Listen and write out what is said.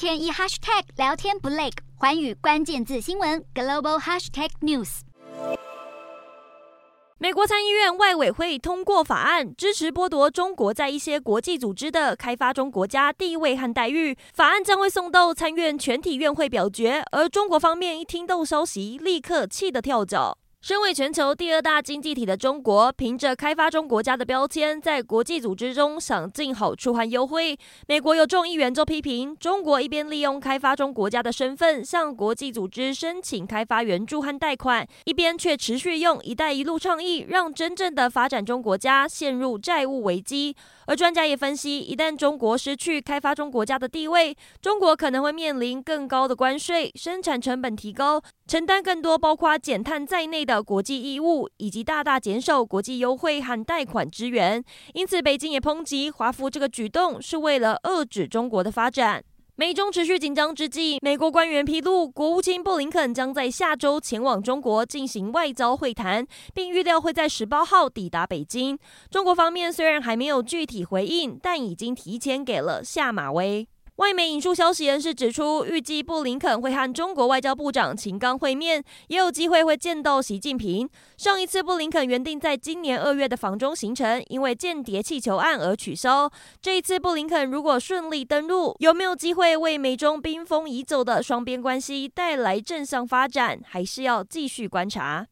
天一 hashtag 聊天不累，寰宇关键字新闻 global hashtag news。美国参议院外委会通过法案，支持剥夺中国在一些国际组织的开发中国家地位和待遇。法案将会送到参院全体院会表决，而中国方面一听到消息，立刻气得跳脚。身为全球第二大经济体的中国，凭着开发中国家的标签，在国际组织中享尽好处和优惠。美国有众议员就批评，中国一边利用开发中国家的身份向国际组织申请开发援助和贷款，一边却持续用“一带一路”倡议，让真正的发展中国家陷入债务危机。而专家也分析，一旦中国失去开发中国家的地位，中国可能会面临更高的关税、生产成本提高，承担更多包括减碳在内的。国际义务，以及大大减少国际优惠和贷款支援，因此北京也抨击华府这个举动是为了遏制中国的发展。美中持续紧张之际，美国官员披露，国务卿布林肯将在下周前往中国进行外交会谈，并预料会在十八号抵达北京。中国方面虽然还没有具体回应，但已经提前给了下马威。外媒引述消息人士指出，预计布林肯会和中国外交部长秦刚会面，也有机会会见到习近平。上一次布林肯原定在今年二月的访中行程，因为间谍气球案而取消。这一次布林肯如果顺利登陆，有没有机会为美中冰封已久的双边关系带来正向发展，还是要继续观察。